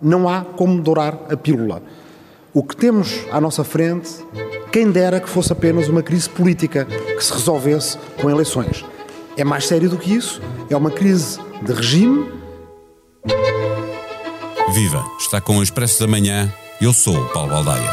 Não há como dourar a pílula. O que temos à nossa frente, quem dera que fosse apenas uma crise política que se resolvesse com eleições. É mais sério do que isso, é uma crise de regime. Viva! Está com o Expresso da Manhã. Eu sou o Paulo Baldaia.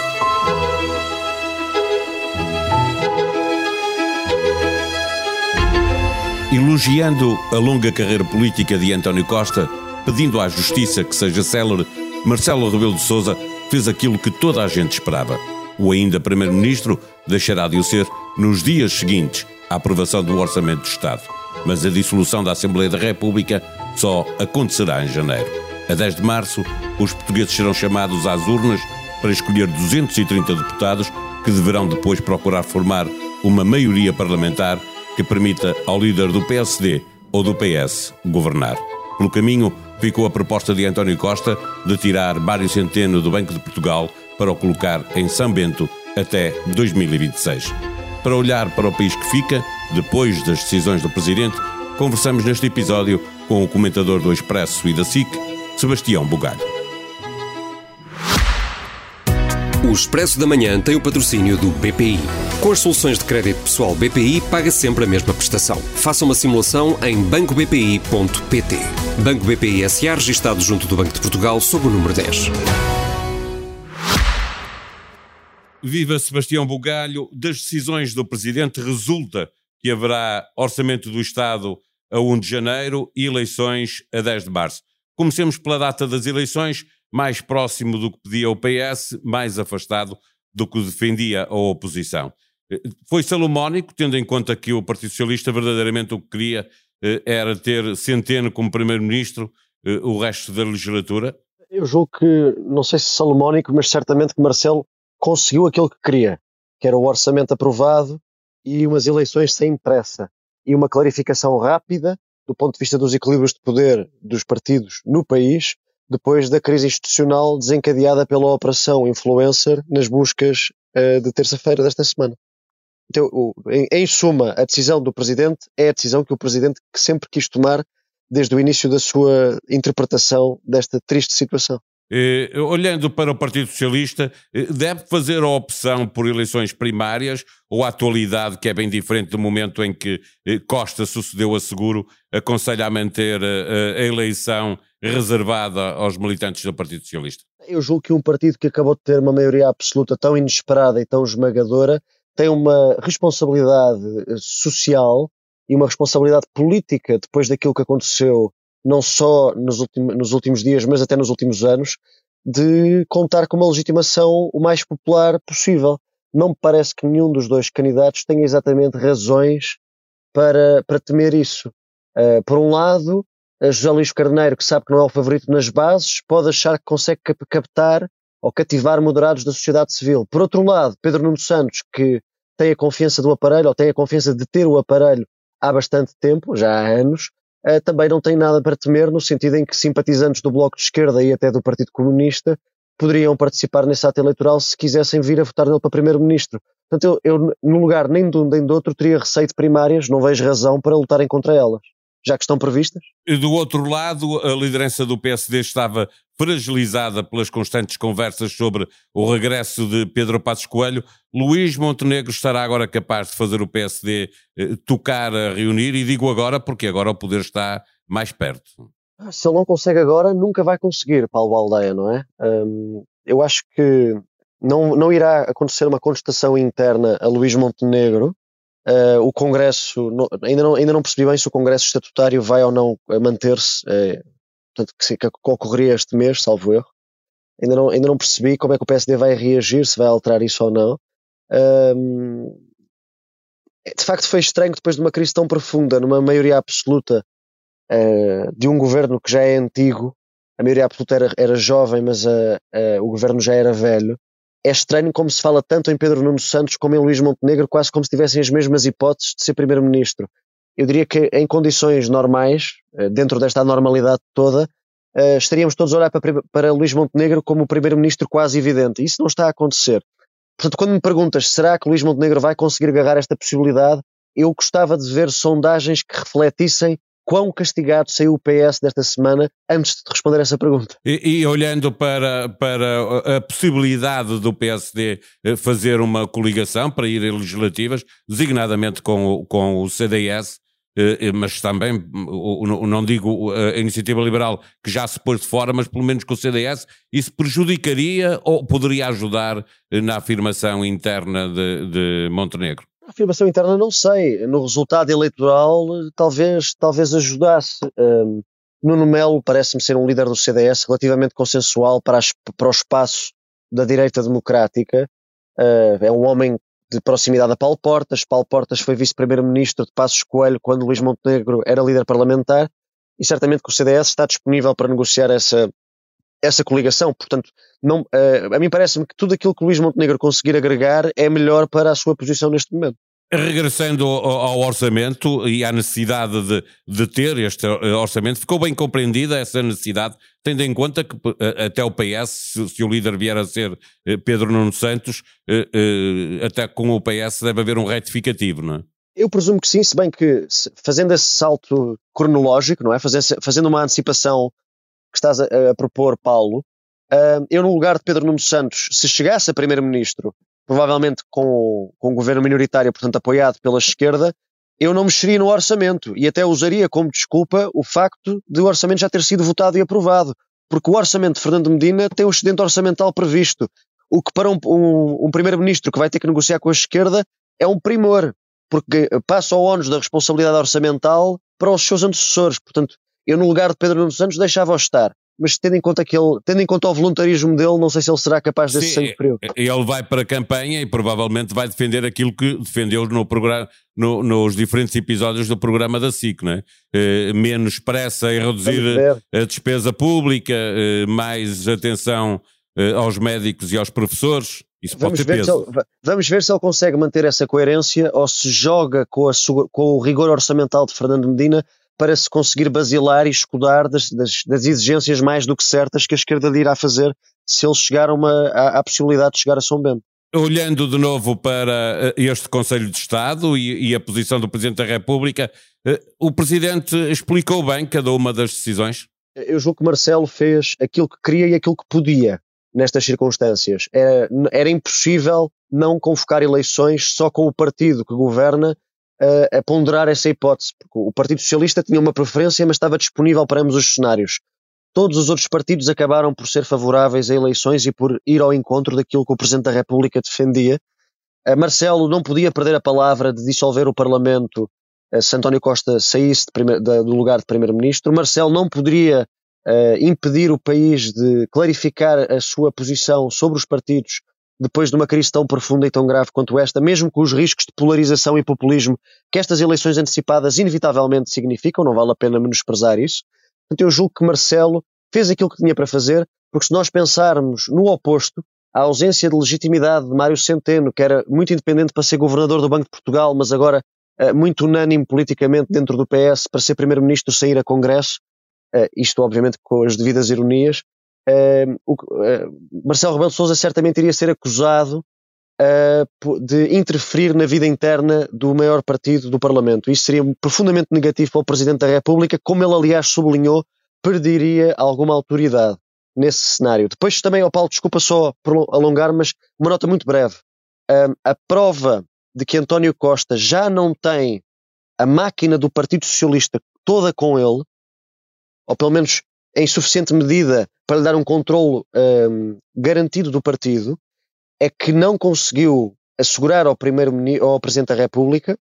Elogiando a longa carreira política de António Costa, pedindo à Justiça que seja célere, Marcelo Rebelo de Sousa fez aquilo que toda a gente esperava. O ainda Primeiro-Ministro deixará de o ser nos dias seguintes à aprovação do Orçamento do Estado. Mas a dissolução da Assembleia da República só acontecerá em janeiro. A 10 de março, os portugueses serão chamados às urnas para escolher 230 deputados que deverão depois procurar formar uma maioria parlamentar que permita ao líder do PSD ou do PS governar. Pelo caminho, ficou a proposta de António Costa de tirar Mário Centeno do Banco de Portugal para o colocar em São Bento até 2026. Para olhar para o país que fica, depois das decisões do Presidente, conversamos neste episódio com o comentador do Expresso e da SIC, Sebastião Bugalho. O Expresso da Manhã tem o patrocínio do BPI. Com as soluções de crédito pessoal BPI, paga sempre a mesma prestação. Faça uma simulação em bancobpi.pt. Banco BPI SA, registado junto do Banco de Portugal, sob o número 10. Viva Sebastião Bugalho. Das decisões do Presidente resulta que haverá Orçamento do Estado a 1 de janeiro e eleições a 10 de março. Comecemos pela data das eleições, mais próximo do que pedia o PS, mais afastado do que defendia a oposição. Eh, foi salomónico, tendo em conta que o Partido Socialista verdadeiramente o que queria eh, era ter Centeno como Primeiro-Ministro eh, o resto da legislatura? Eu julgo que, não sei se salomónico, mas certamente que Marcelo conseguiu aquilo que queria, que era o orçamento aprovado e umas eleições sem pressa e uma clarificação rápida do ponto de vista dos equilíbrios de poder dos partidos no país, depois da crise institucional desencadeada pela operação influencer nas buscas uh, de terça-feira desta semana. Então, o, em, em, suma, a decisão do Presidente é a decisão que o Presidente sempre quis tomar desde o início da sua interpretação desta triste situação. Eh, olhando para o Partido Socialista, eh, deve fazer a opção por eleições primárias ou a atualidade, que é bem diferente do momento em que eh, Costa sucedeu a Seguro, aconselha a manter a, a eleição reservada aos militantes do Partido Socialista? Eu julgo que um partido que acabou de ter uma maioria absoluta tão inesperada e tão esmagadora tem uma responsabilidade social e uma responsabilidade política depois daquilo que aconteceu não só nos, nos últimos dias, mas até nos últimos anos, de contar com uma legitimação o mais popular possível. Não me parece que nenhum dos dois candidatos tenha exatamente razões para, para temer isso. Uh, por um lado, José Luís Carneiro, que sabe que não é o favorito nas bases, pode achar que consegue captar ou cativar moderados da sociedade civil. Por outro lado, Pedro Nuno Santos, que tem a confiança do aparelho, ou tem a confiança de ter o aparelho há bastante tempo, já há anos, uh, também não tem nada para temer, no sentido em que simpatizantes do Bloco de Esquerda e até do Partido Comunista poderiam participar nesse ato eleitoral se quisessem vir a votar nele para Primeiro-Ministro. Portanto, eu, eu, no lugar nem de um nem do outro, teria receio de primárias, não vejo razão para lutarem contra elas já que estão previstas? Do outro lado, a liderança do PSD estava fragilizada pelas constantes conversas sobre o regresso de Pedro Passos Coelho. Luís Montenegro estará agora capaz de fazer o PSD eh, tocar a reunir, e digo agora porque agora o poder está mais perto. Ah, se ele não consegue agora, nunca vai conseguir, Paulo Baldeia, não é? Hum, eu acho que não, não irá acontecer uma contestação interna a Luís Montenegro, Uh, o Congresso, ainda, não, ainda não percebi bem se o Congresso estatutário vai ou não manter-se, uh, que, que, ocorreria este mês, salvo erro. Ainda não, ainda não percebi como é que o PSD vai reagir, se vai alterar isso ou não. Uh, de facto, foi estranho depois de uma crise tão profunda, numa maioria absoluta uh, de um governo que já é antigo, a maioria absoluta era, era jovem, mas o governo já era velho é estranho como se fala tanto em Pedro Nuno Santos como em Luís Montenegro, quase como se tivessem as mesmas hipóteses de ser primeiro-ministro. Eu diria que em condições normais, eh, dentro desta normalidade toda, eh, estaríamos todos a olhar para, Luís Montenegro como o primeiro-ministro quase evidente. Isso não está a acontecer. Portanto, quando me perguntas será que Luís Montenegro vai conseguir agarrar esta possibilidade, eu gostava de ver sondagens que refletissem quão castigado saiu o PS desta semana antes de responder essa pergunta. E, e, olhando para, para a possibilidade do PSD eh, fazer uma coligação para ir a legislativas, designadamente com o, com o CDS, eh, eh, mas também, não digo a iniciativa liberal que já se pôs de fora, mas pelo menos com o CDS, isso prejudicaria ou poderia ajudar na afirmação interna de, de Montenegro? Afirmação interna não sei. No resultado eleitoral talvez, talvez ajudasse. Um, Nuno Melo parece-me ser um líder do CDS relativamente consensual para, as, para o espaço da direita democrática. Uh, é um homem de proximidade a Paulo Portas. Paulo Portas foi vice-primeiro-ministro de Passos Coelho quando Luís Montenegro era líder parlamentar e certamente que o CDS está disponível para negociar essa, essa coligação. Portanto, não, uh, a mim parece-me que tudo aquilo que o Luís Montenegro conseguir agregar é melhor para a sua posição neste momento. Regressando ao, orçamento e à necessidade de, de, ter este orçamento, ficou bem compreendida essa necessidade, tendo em conta que eh, até o PS, se, o líder vier a ser eh, Pedro Nuno Santos, até com o PS deve haver um retificativo, não é? Eu presumo que sim, se bem que fazendo esse salto cronológico, não é? Fazendo uma antecipação que estás a, a propor, Paulo, uh, eu no lugar de Pedro Nuno Santos, se chegasse a primeiro-ministro, provavelmente com, com um governo minoritário, portanto apoiado pela esquerda, eu não mexeria no orçamento e até usaria como desculpa o facto de o orçamento já ter sido votado e aprovado. Porque o orçamento de Fernando Medina tem um excedente orçamental previsto. O que para um, um, um primeiro-ministro que vai ter que negociar com a esquerda é um primor, porque passa o ónus da responsabilidade orçamental para os seus antecessores. Portanto, eu no lugar de Pedro Nuno Santos deixava-o estar. Mas tendo em conta que ele, tendo em conta o voluntarismo dele, não sei se ele será capaz desse Sim, sangue frio. Ele vai para a campanha e provavelmente vai defender aquilo que defendeu no programa, no, nos diferentes episódios do programa da SIC, não é? Eh, menos pressa em reduzir a despesa pública, eh, mais atenção eh, aos médicos e aos professores. Isso vamos peso. Ele, vamos ver se ele consegue manter essa coerência ou se joga com, a, com o rigor orçamental de Fernando Medina para se conseguir basilar e escudar das, das, das, exigências mais do que certas que a esquerda lhe irá fazer se ele chegar a uma, à, à possibilidade de chegar a São Bento. Olhando de novo para eh, este Conselho de Estado e, e a posição do Presidente da República, eh, o Presidente explicou bem cada uma das decisões? Eu julgo que Marcelo fez aquilo que queria e aquilo que podia nestas circunstâncias. Era, era impossível não convocar eleições só com o partido que governa a, ponderar essa hipótese, porque o Partido Socialista tinha uma preferência, mas estava disponível para ambos os cenários. Todos os outros partidos acabaram por ser favoráveis a eleições e por ir ao encontro daquilo que o Presidente da República defendia. A Marcelo não podia perder a palavra de dissolver o Parlamento se António Costa saísse primeir, do lugar de Primeiro-Ministro. Marcelo não poderia uh, impedir o país de clarificar a sua posição sobre os partidos depois de uma crise tão profunda e tão grave quanto esta, mesmo com os riscos de polarização e populismo que estas eleições antecipadas inevitavelmente significam, não vale a pena menosprezar isso. Portanto, eu julgo que Marcelo fez aquilo que tinha para fazer, porque se nós pensarmos no oposto, a ausência de legitimidade de Mário Centeno, que era muito independente para ser governador do Banco de Portugal, mas agora uh, muito unânime politicamente dentro do PS para ser primeiro-ministro sair a Congresso, uh, isto obviamente com as devidas ironias, uh, o, uh, Marcelo Rebelo de Sousa certamente iria ser acusado uh, de interferir na vida interna do maior partido do Parlamento. Isso seria profundamente negativo para o Presidente da República, como ele aliás sublinhou, perderia alguma autoridade nesse cenário. Depois também, oh Paulo, desculpa só por alongar, mas uma nota muito breve. a prova de que António Costa já não tem a máquina do Partido Socialista toda com ele, ou pelo menos em suficiente medida para lhe dar um controle um, garantido do partido, é que não conseguiu assegurar ao, primeiro ao Presidente da República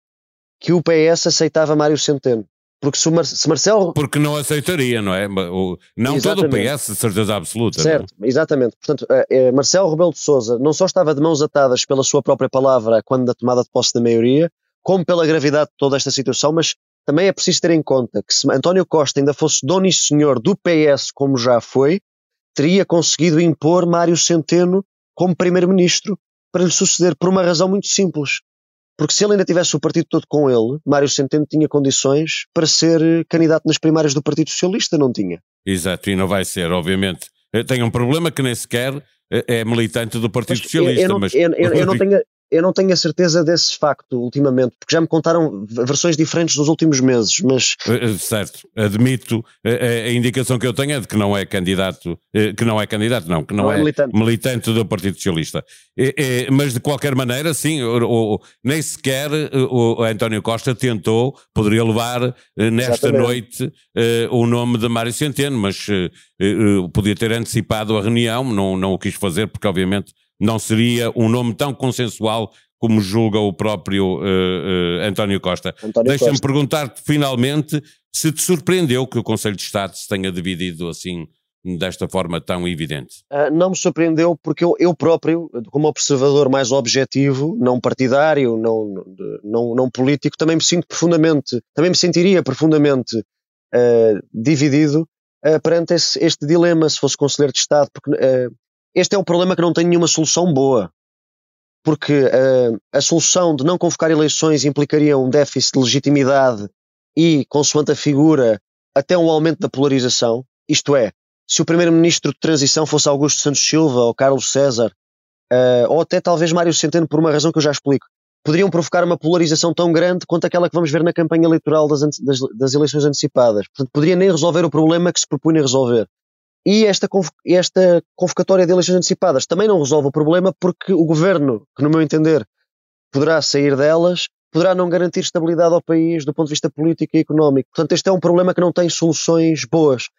que o PS aceitava Mário Centeno. Porque se, Mar se Marcelo. Porque não aceitaria, não é? Não exatamente. todo o PS, de certeza absoluta. É? Certo, exatamente. Portanto, uh, Marcelo Rebelo de Souza não só estava de mãos atadas pela sua própria palavra quando da tomada de posse da maioria, como pela gravidade de toda esta situação, mas também é preciso ter em conta que se António Costa ainda fosse dono e senhor do PS, como já foi, teria conseguido impor Mário Centeno como primeiro-ministro para lhe suceder por uma razão muito simples. Porque se ele ainda tivesse o partido todo com ele, Mário Centeno tinha condições para ser candidato nas primárias do Partido Socialista, não tinha? Exato, e não vai ser, obviamente. Tem um problema que nem sequer é militante do Partido mas Socialista. Eu não, mas... eu, eu, eu não tenho, eu não tenho a certeza desse facto ultimamente, porque já me contaram versões diferentes nos últimos meses, mas... Eh, eh, certo, admito, a, eh, a indicação que eu tenho é de que não é candidato, que não é candidato, não, que não, não é, é militante. militante. do Partido Socialista. Mas de qualquer maneira, sim, o, nem sequer o, António Costa tentou, poderia levar nesta Exatamente. noite o nome de Mário Centeno, mas podia ter antecipado a reunião, não, não o quis fazer, porque obviamente não seria um nome tão consensual como julga o próprio uh, uh, António Costa. Deixa-me perguntar-te finalmente se te surpreendeu que o Conselho de Estado se tenha dividido assim desta forma tão evidente? Uh, não me surpreendeu porque eu, eu, próprio, como observador mais objetivo, não partidário, não, não, não político, também me sinto profundamente, também me sentiria profundamente uh, dividido uh, perante esse, este dilema se fosse Conselheiro de Estado, porque este é um problema que não tem nenhuma solução boa. Porque uh, a solução de não convocar eleições implicaria um déficit de legitimidade e, consoante a figura, até um aumento da polarização. Isto é, se o primeiro-ministro de transição fosse Augusto Santos Silva ou Carlos César, uh, ou até talvez Mário Centeno, por uma razão que eu já explico, poderiam provocar uma polarização tão grande quanto aquela que vamos ver na campanha eleitoral das, das, das eleições antecipadas. Portanto, poderia nem resolver o problema que se propunha resolver. E esta, esta convocatória de eleições antecipadas também não resolve o problema porque o governo, que no meu entender poderá sair delas, poderá não garantir estabilidade ao país do ponto de vista político e económico. Portanto, este é um problema que não tem soluções boas.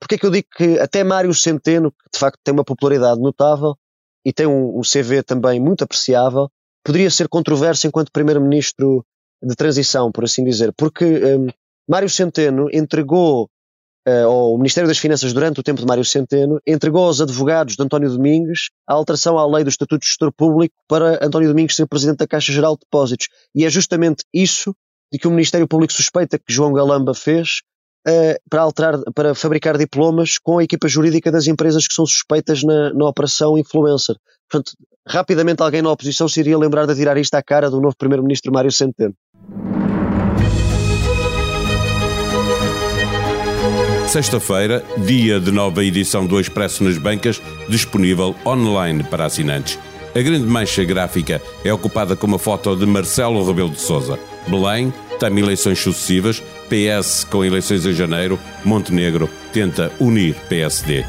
Porque é que eu digo que até Mário Centeno, que de facto tem uma popularidade notável e tem um, um CV também muito apreciável, poderia ser controverso enquanto primeiro-ministro de transição, por assim dizer, porque um, Mário Centeno entregou uh, ou o Ministério das Finanças, durante o tempo de Mário Centeno, entregou aos advogados de António Domingues a alteração à lei do Estatuto de Gestor Público para António Domingues ser Presidente da Caixa Geral de Depósitos. E é justamente isso de que o Ministério Público suspeita que João Galamba fez uh, para, alterar, para fabricar diplomas com a equipa jurídica das empresas que são suspeitas na, na operação influencer. Portanto, rapidamente alguém na oposição se iria lembrar de tirar isto à cara do novo Primeiro-Ministro Mário Centeno. Sexta-feira, dia de nova edição do Expresso nas Bancas, disponível online para assinantes. A grande mancha gráfica é ocupada com uma foto de Marcelo Rebelo de Sousa. Belém tem eleições sucessivas, PS com eleições em janeiro, Montenegro tenta unir PSD.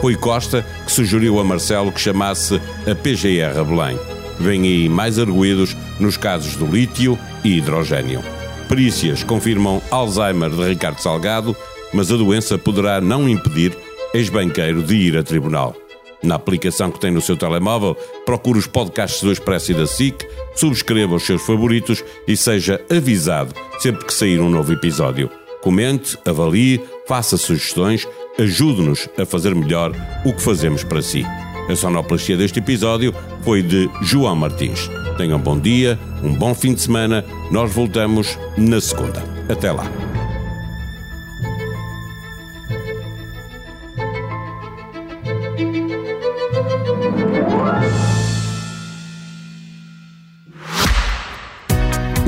Foi Costa que sugeriu a Marcelo que chamasse a PGR Belém. Vêm aí mais arguídos nos casos do lítio e hidrogênio. Perícias confirmam Alzheimer de Ricardo Salgado mas a doença poderá não impedir ex-banqueiro de ir a tribunal. Na aplicação que tem no seu telemóvel, procure os podcasts do Expresso e da SIC, subscreva os seus favoritos e seja avisado sempre que sair um novo episódio. Comente, avalie, faça sugestões, ajude-nos a fazer melhor o que fazemos para si. A sonoplastia deste episódio foi de João Martins. Tenham um bom dia, um bom fim de semana. Nós voltamos na segunda. Até lá.